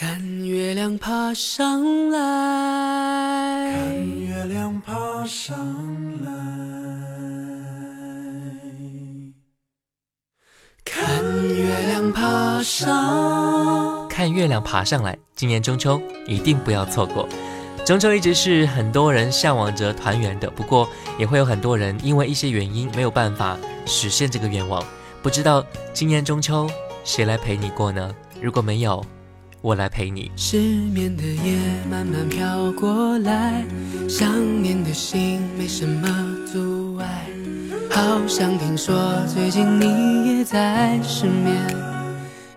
看月亮爬上来，看月亮爬上来，看月亮爬上，看月亮爬上来。今年中秋一定不要错过。中秋一直是很多人向往着团圆的，不过也会有很多人因为一些原因没有办法实现这个愿望。不知道今年中秋谁来陪你过呢？如果没有，我来陪你。失眠的夜慢慢飘过来，想念的心没什么阻碍。好像听说最近你也在失眠，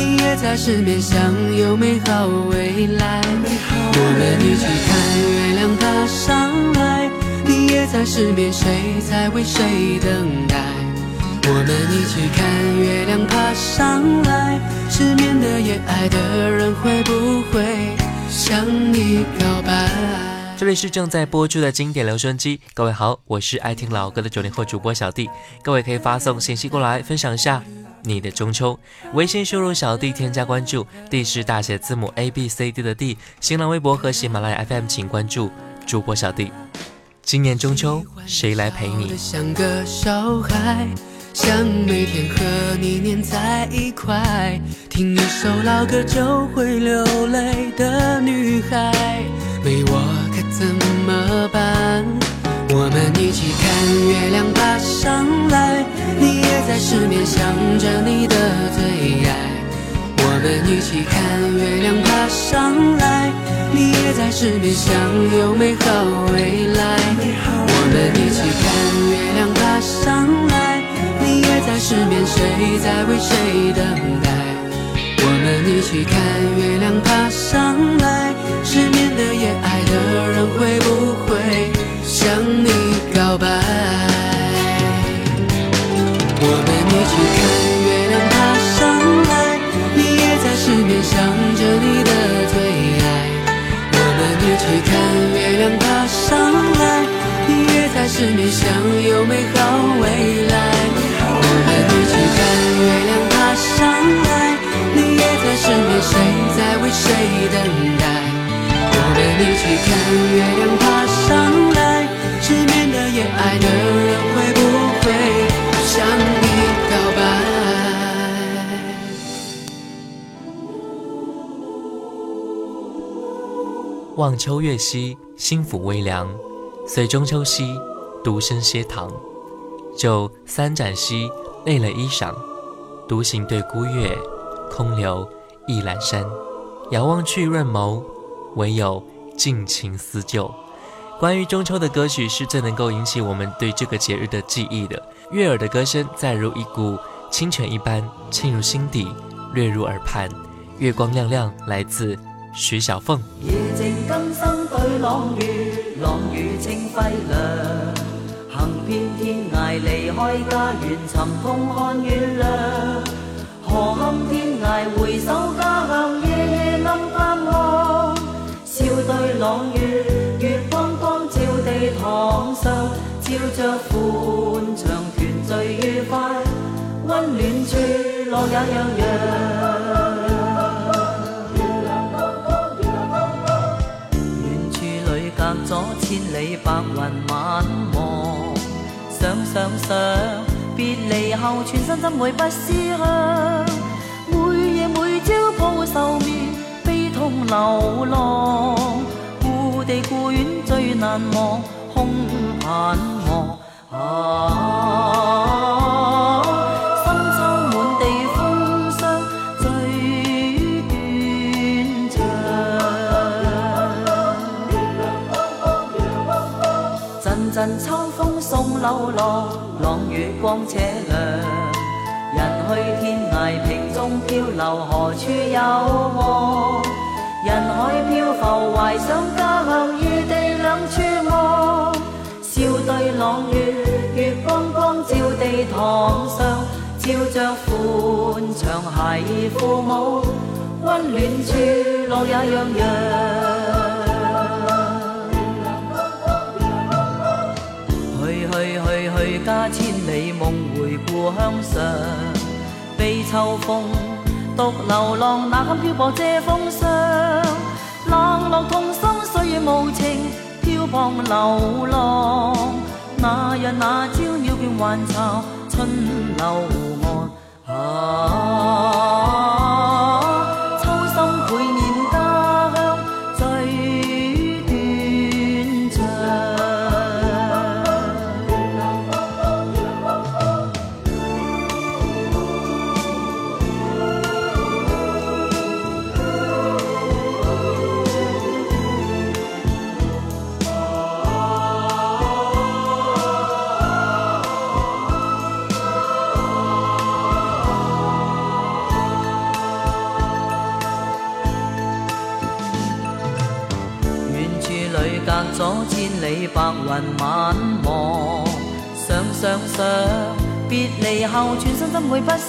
你也在失眠想有美好未来。我们一起看月亮爬上来，你也在失眠，谁在为谁等待？我们一起看月亮爬上来。失眠的夜，爱的人会不会向你告白？这里是正在播出的经典留声机，各位好，我是爱听老歌的九零后主播小弟，各位可以发送信息过来分享一下你的中秋。微信输入小弟添加关注，D 是大写字母 A B C D 的 D。新浪微博和喜马拉雅 FM 请关注主播小弟。今年中秋谁来陪你？像个小孩。想每天和你黏在一块，听一首老歌就会流泪的女孩，没我可怎么办？我们一起看月亮爬上来，你也在失眠想着你的最爱。我们一起看月亮爬上来，你也在失眠想有美好未来。我们一起看月亮爬上来。你也在失眠，谁在为谁等待？我们一起看月亮爬上来。失眠的夜，爱的人会不会向你告白？我们一起看月亮爬上来。你也在失眠，想着你的最爱。我们一起看月亮爬上来。你也在失眠，想有美好未来。我们一起看月亮爬上来，你也在失眠，谁在为谁等待？我们一起看月亮爬上来，眠的夜，爱的人会不会向你告白？望秋月兮，心抚微凉；随中秋兮，独身歇堂。就三盏兮。累了衣裳，独行对孤月，空留一阑珊。遥望去润眸，唯有尽情思旧。关于中秋的歌曲是最能够引起我们对这个节日的记忆的。悦耳的歌声，再如一股清泉一般沁入心底，掠入耳畔。月光亮亮，来自徐小凤。夜静今生对朗月，朗月清辉亮。行遍天涯，离开家园，寻痛看月亮。何堪天涯，回首家乡，夜夜暗盼望。笑对朗月，照地堂上，照着欢畅团聚愉快，温暖处乐也洋洋。远处里隔咗千里白云晚望。想想想，别离后全身怎会不思乡？每夜每朝抱愁眠，悲痛流浪，故地故园最难忘，空盼望。啊，深秋满地风霜最断肠，阵阵秋。送流浪，朗月光且亮。人去天涯，瓶中漂流，何处有望？人海漂浮。怀想家乡异地两处望，笑对朗月，月光光照地堂上，照着宽敞系父母，温暖处乐也洋洋。去去去去家千里梦回故乡上，悲秋风。独流浪，哪堪漂泊遮风霜？冷落痛心，岁月无情，漂泊流浪。那日那朝，鸟倦还巢，春流岸。啊。后，全身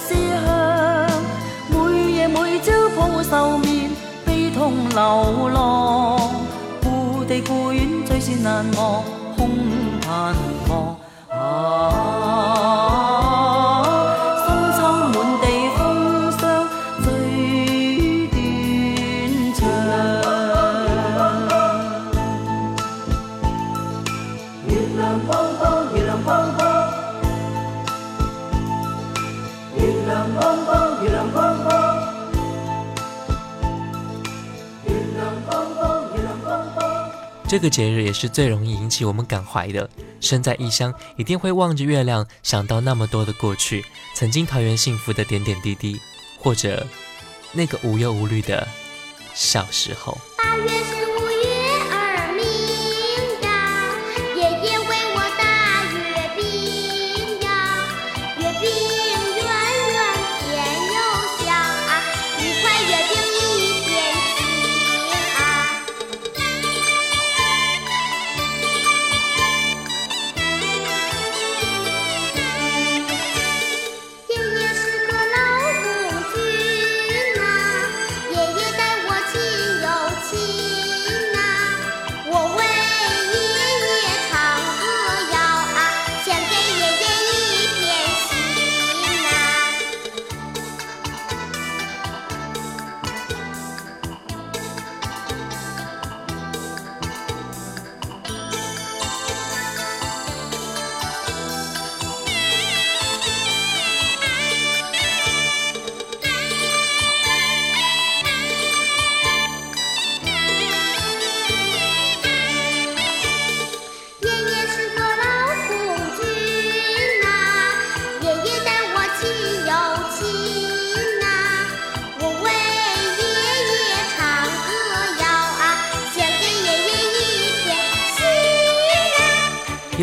这个节日也是最容易引起我们感怀的。身在异乡，一定会望着月亮，想到那么多的过去，曾经团圆幸福的点点滴滴，或者那个无忧无虑的小时候。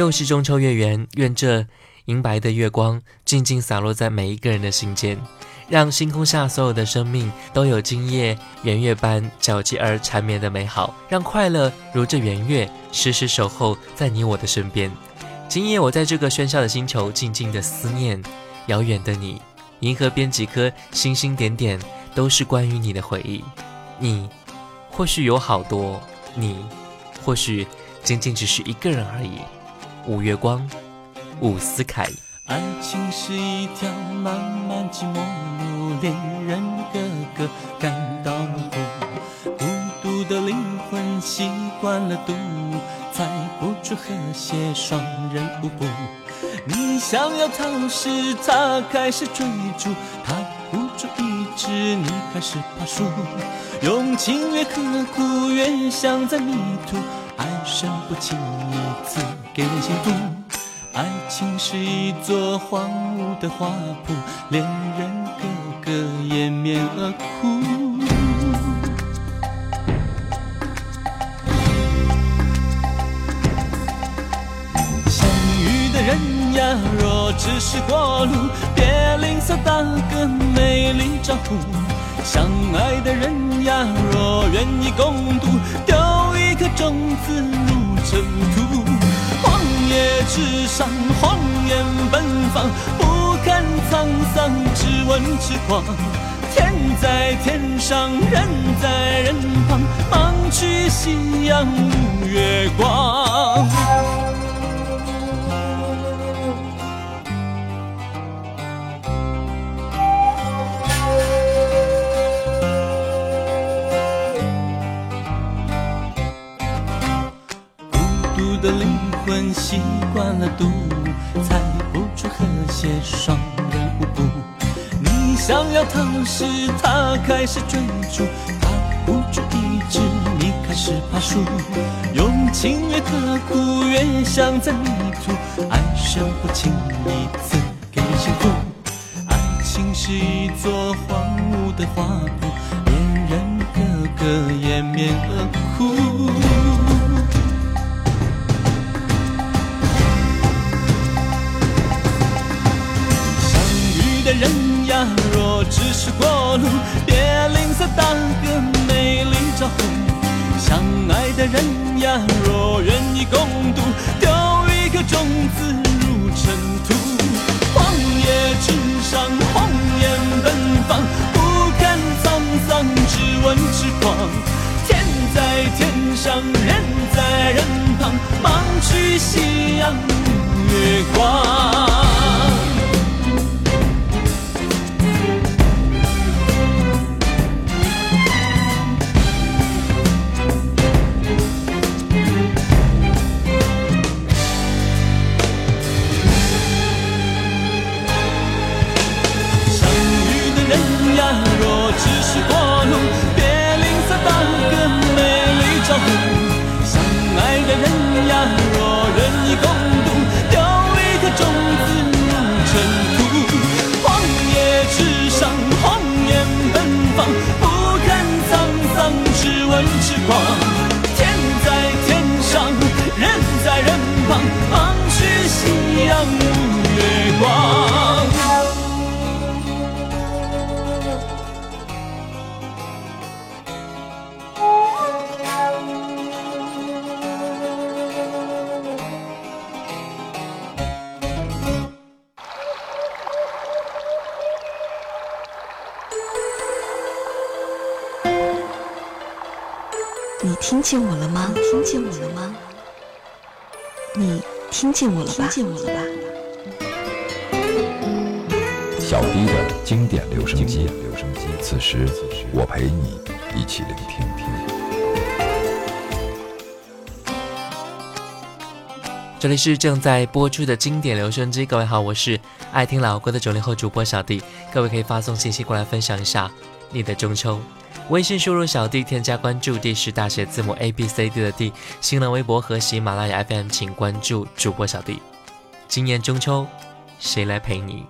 又是中秋月圆，愿这银白的月光静静洒落在每一个人的心间，让星空下所有的生命都有今夜圆月般皎洁而缠绵的美好，让快乐如这圆月时时守候在你我的身边。今夜我在这个喧嚣的星球静静的思念遥远的你，银河边几颗星星点点都是关于你的回忆。你或许有好多，你或许仅仅只是一个人而已。五月光，伍思凯。爱情是一条漫漫寂寞路，恋人个个感到模糊。孤独的灵魂习惯了独舞，猜不出和谐双人舞步。你想要逃时，他开始追逐，他不住一直，你开始怕输。用情越刻苦，越想在迷途，爱神不轻易赐给人幸福。爱情是一座荒芜的花圃，恋人个个掩面而哭。相遇的人呀，若只是过路，别吝啬打个美丽招呼。相爱的人呀，若愿意共度，丢一颗种子入尘土。荒野之上，红颜奔放，不堪沧桑，只问痴狂。天在天上，人在人旁，忙去夕阳无月光。了独舞，猜不出和谐双人舞步。你想要逃时，他开始追逐，他不住一直，你开始爬树。用情越刻苦，越像在迷途，爱上不轻易赐给幸福。爱情是一座荒芜的花圃，恋人个个掩面而哭。人呀，若只是过路，别吝啬打个美丽招呼。相爱的人呀，若愿意共度，丢一颗种子入尘土。荒野之上，荒烟奔放，不堪沧桑，只问痴狂。天在天上，人在你听见我了吗？你听见我了吗？你听见我了吧？听见我了吧？小 D 的经典留声机，留声机。此时，我陪你一起聆听听。这里是正在播出的经典留声机，各位好，我是爱听老歌的九零后主播小弟，各位可以发送信息过来分享一下你的中秋。微信输入小弟，添加关注 D 是大写字母 A B C D 的 D，新浪微博和喜马拉雅 FM 请关注主播小弟。今年中秋，谁来陪你？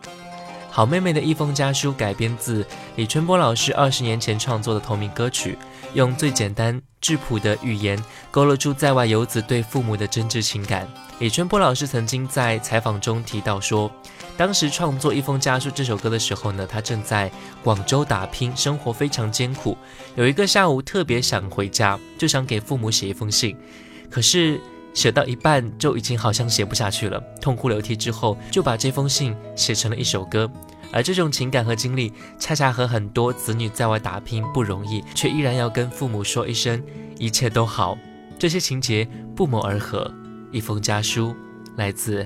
好妹妹的一封家书改编自李春波老师二十年前创作的同名歌曲，用最简单质朴的语言勾勒出在外游子对父母的真挚情感。李春波老师曾经在采访中提到说，当时创作《一封家书》这首歌的时候呢，他正在广州打拼，生活非常艰苦。有一个下午特别想回家，就想给父母写一封信，可是写到一半就已经好像写不下去了，痛哭流涕之后，就把这封信写成了一首歌。而这种情感和经历，恰恰和很多子女在外打拼不容易，却依然要跟父母说一声一切都好，这些情节不谋而合。一封家书，来自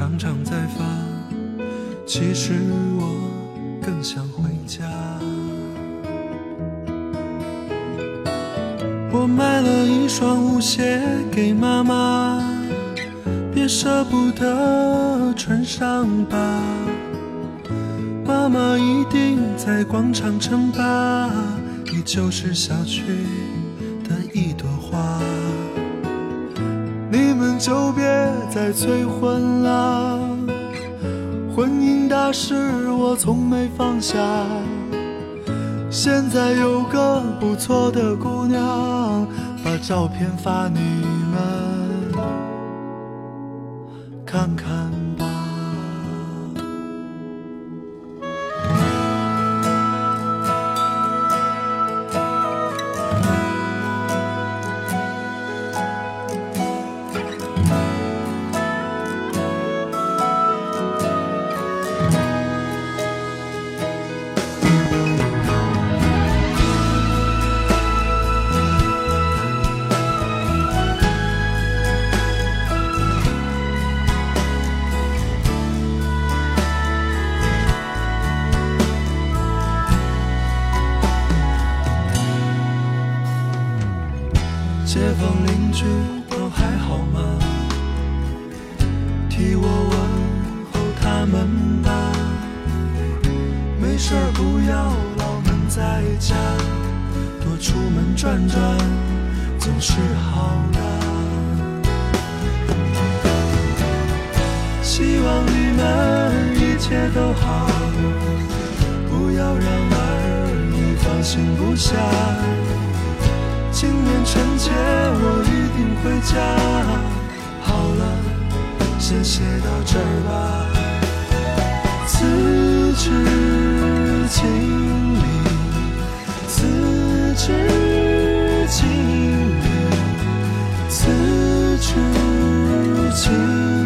常常在发，其实我更想回家。我买了一双舞鞋给妈妈，别舍不得穿上吧。妈妈一定在广场称霸，你就是小区的一朵花。你们就别在催婚了。婚姻大事我从没放下，现在有个不错的姑娘，把照片发你事儿不要老闷在家，多出门转转总是好的。希望你们一切都好，不要让儿女放心不下。今年春节我一定回家。好了，先写到这儿吧。辞职千里，此致敬礼。此致敬礼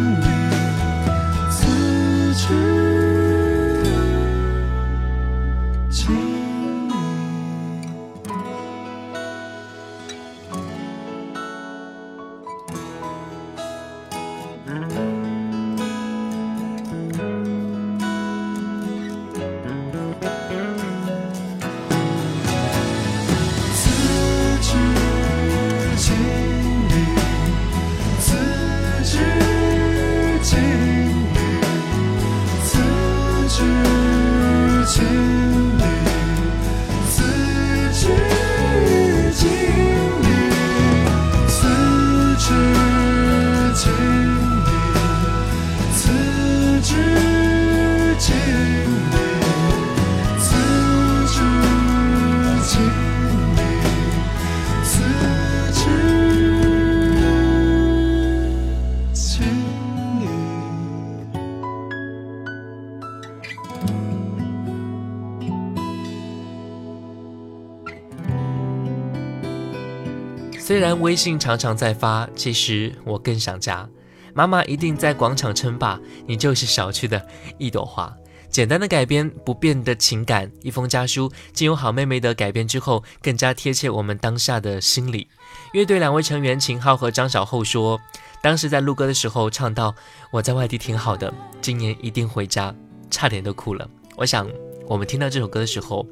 微信常常在发，其实我更想家。妈妈一定在广场称霸，你就是小区的一朵花。简单的改编，不变的情感，一封家书，经由好妹妹的改编之后，更加贴切我们当下的心理。乐队两位成员秦昊和张小厚说，当时在录歌的时候唱到“我在外地挺好的，今年一定回家”，差点都哭了。我想，我们听到这首歌的时候，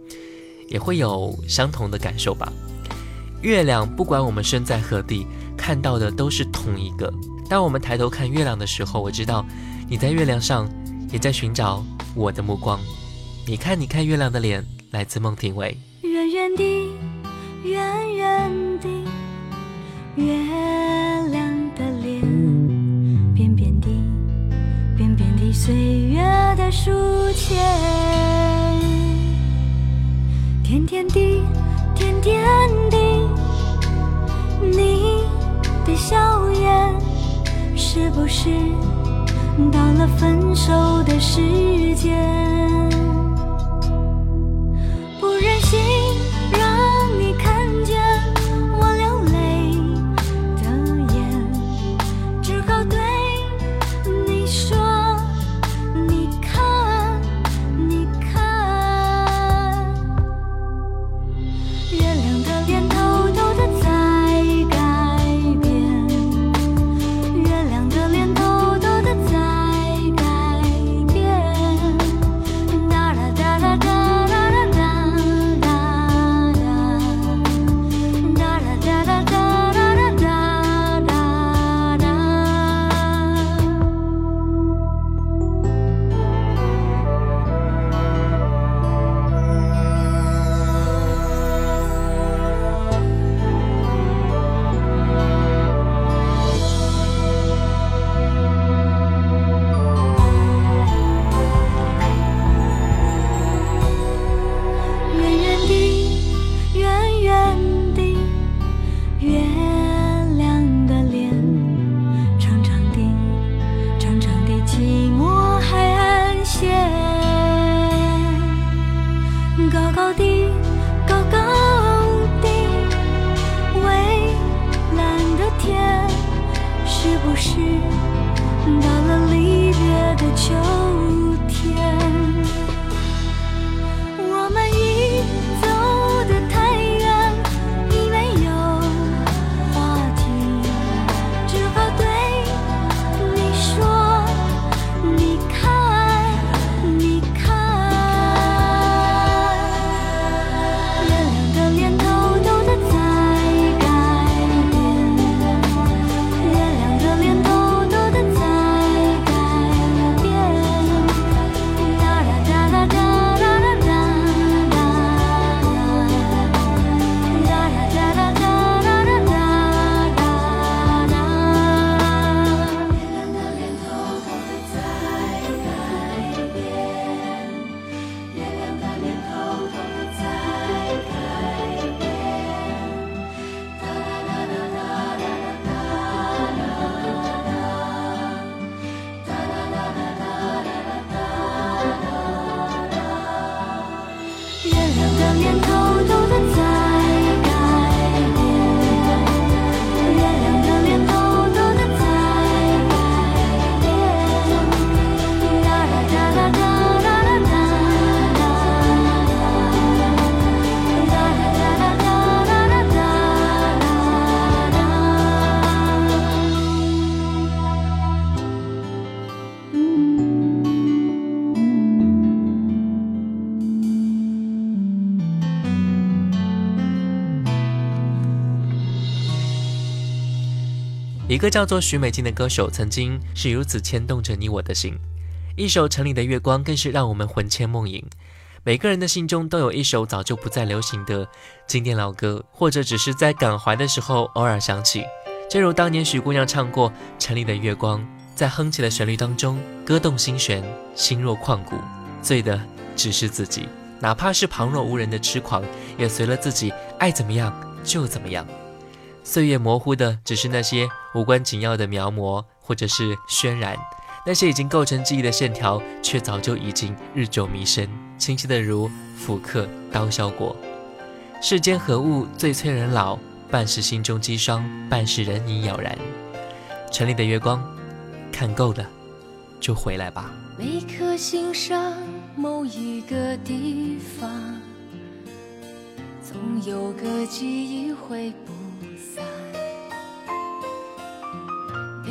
也会有相同的感受吧。月亮不管我们身在何地，看到的都是同一个。当我们抬头看月亮的时候，我知道你在月亮上也在寻找我的目光。你看，你看月亮的脸，来自孟庭苇。远远的，远远的，月亮的脸，扁扁的，扁扁的，岁月的书签，甜甜的，甜甜地，你的笑颜，是不是到了分手的时间？不忍心一个叫做许美静的歌手，曾经是如此牵动着你我的心。一首《城里的月光》更是让我们魂牵梦萦。每个人的心中都有一首早就不再流行的经典老歌，或者只是在感怀的时候偶尔想起。正如当年许姑娘唱过《城里的月光》，在哼起的旋律当中，歌动心弦，心若旷古，醉的只是自己。哪怕是旁若无人的痴狂，也随了自己爱怎么样就怎么样。岁月模糊的只是那些无关紧要的描摹，或者是渲染，那些已经构成记忆的线条，却早就已经日久弥深，清晰的如复刻刀削过。世间何物最催人老？半是心中积霜，半是人影杳然。城里的月光，看够了，就回来吧。每颗心上某一个地方，总有个记忆会不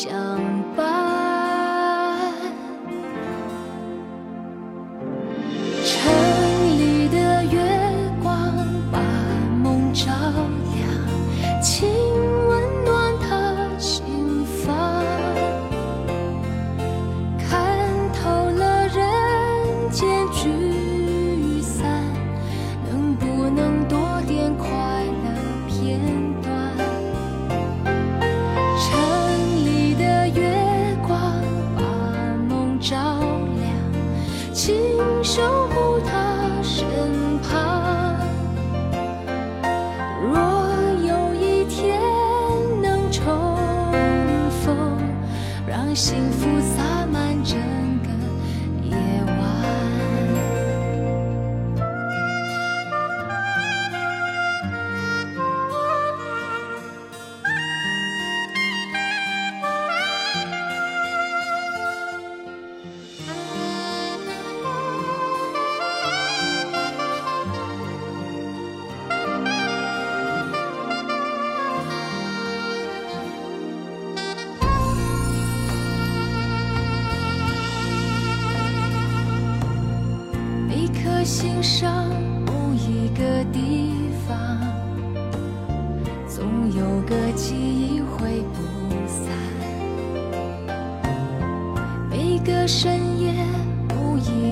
想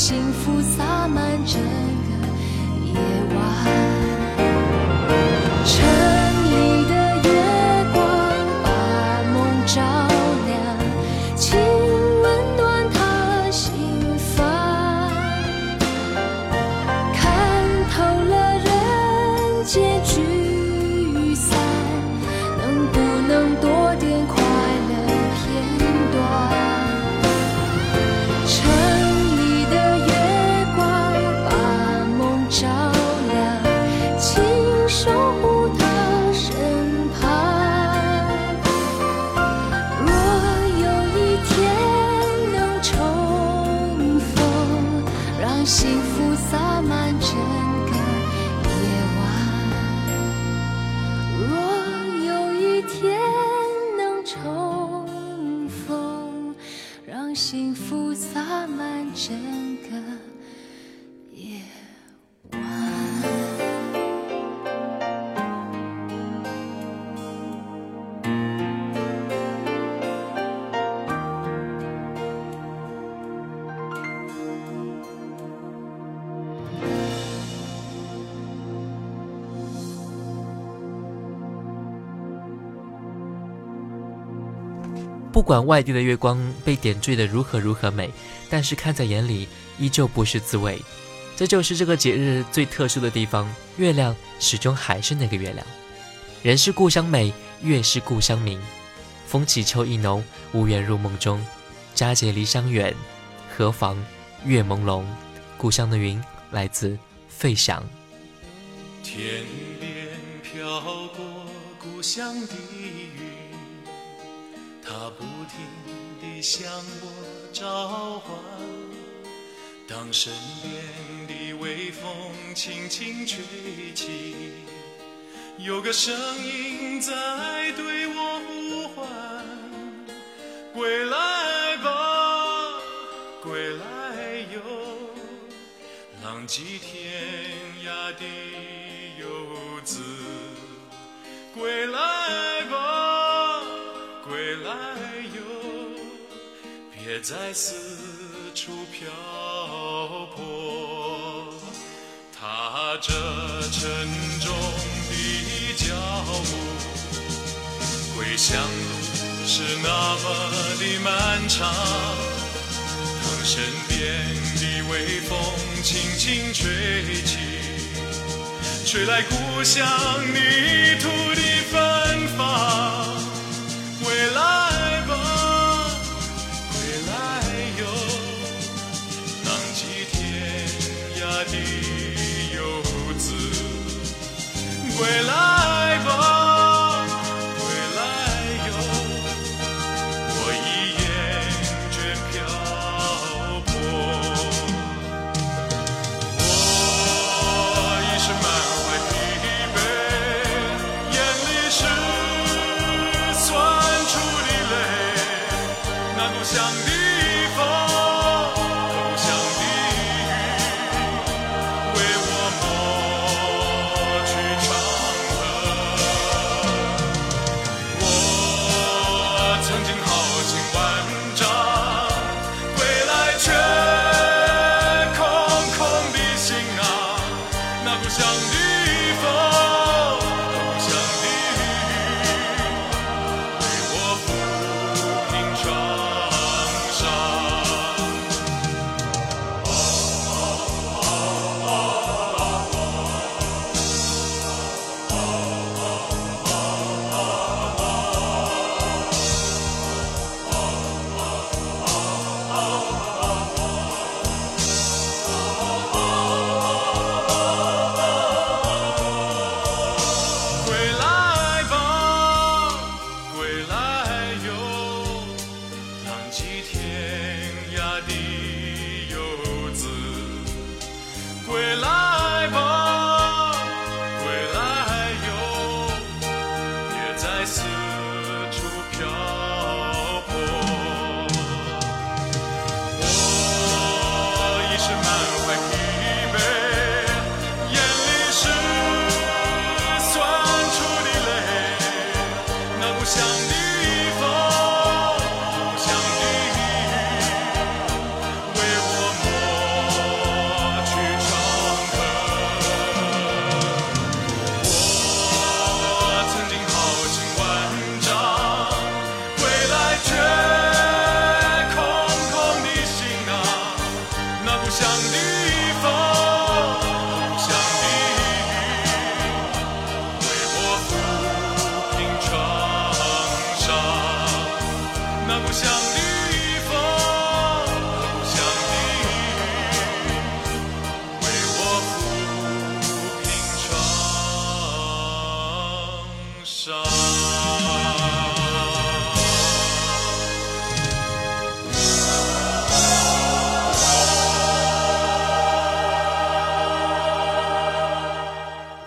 幸福洒满整个夜晚。不管外地的月光被点缀的如何如何美，但是看在眼里依旧不是滋味。这就是这个节日最特殊的地方，月亮始终还是那个月亮。人是故乡美，月是故乡明。风起秋意浓，无缘入梦中。佳节离乡远，何妨月朦胧。故乡的云来自费翔。天边飘过故乡的云，不停地向我召唤。当身边的微风轻轻吹起，有个声音在对我呼唤：归来吧，归来哟。浪迹天涯的游子，归来吧，别再四处漂泊。踏着沉重的脚步，归乡路是那么的漫长。当身边的微风轻轻吹起，吹来故乡泥土的芬芳。归来吧，归来哟。我已厌倦漂泊，我已是满怀疲惫，眼里是酸楚的泪。那故乡的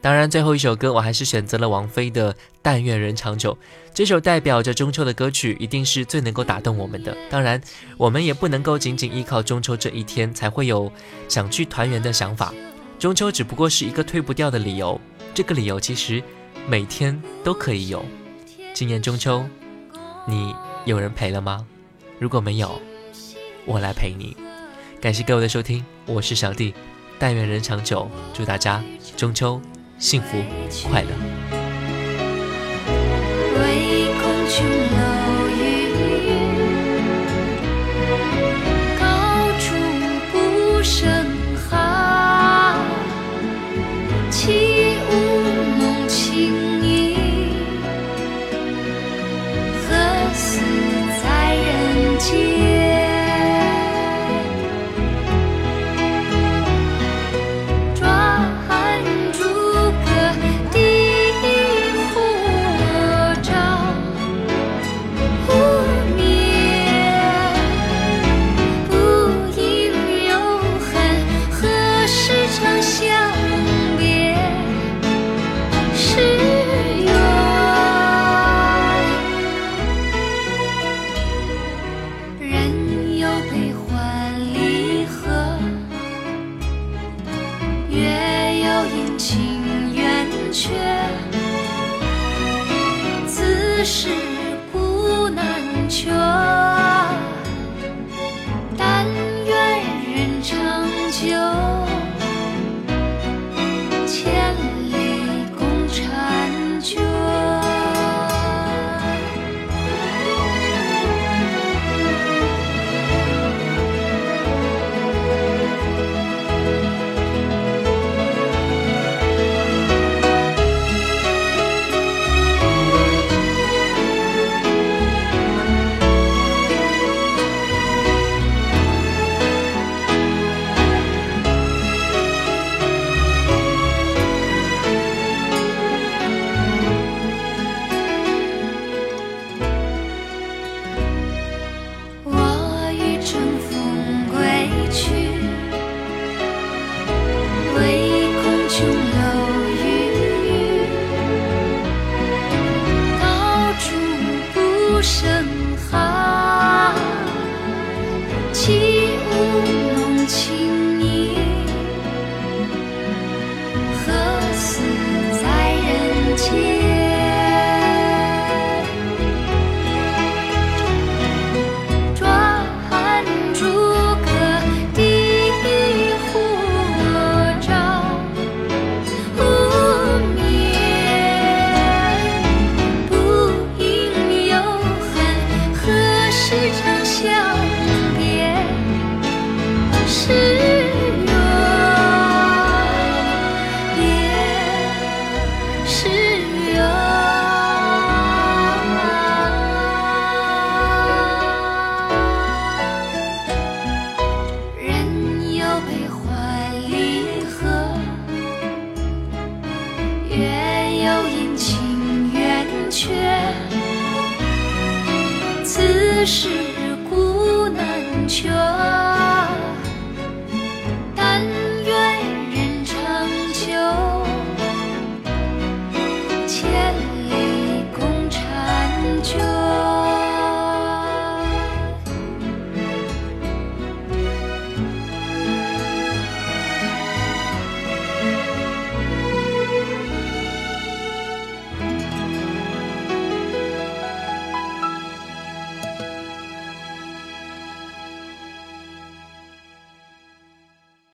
当然，最后一首歌我还是选择了王菲的《但愿人长久》。这首代表着中秋的歌曲，一定是最能够打动我们的。当然，我们也不能够仅仅依靠中秋这一天才会有想去团圆的想法。中秋只不过是一个推不掉的理由，这个理由其实每天都可以有。今年中秋，你有人陪了吗？如果没有，我来陪你。感谢各位的收听，我是小弟，但愿人长久，祝大家中秋。幸福快乐。唯恐琼楼玉宇，高处不胜寒。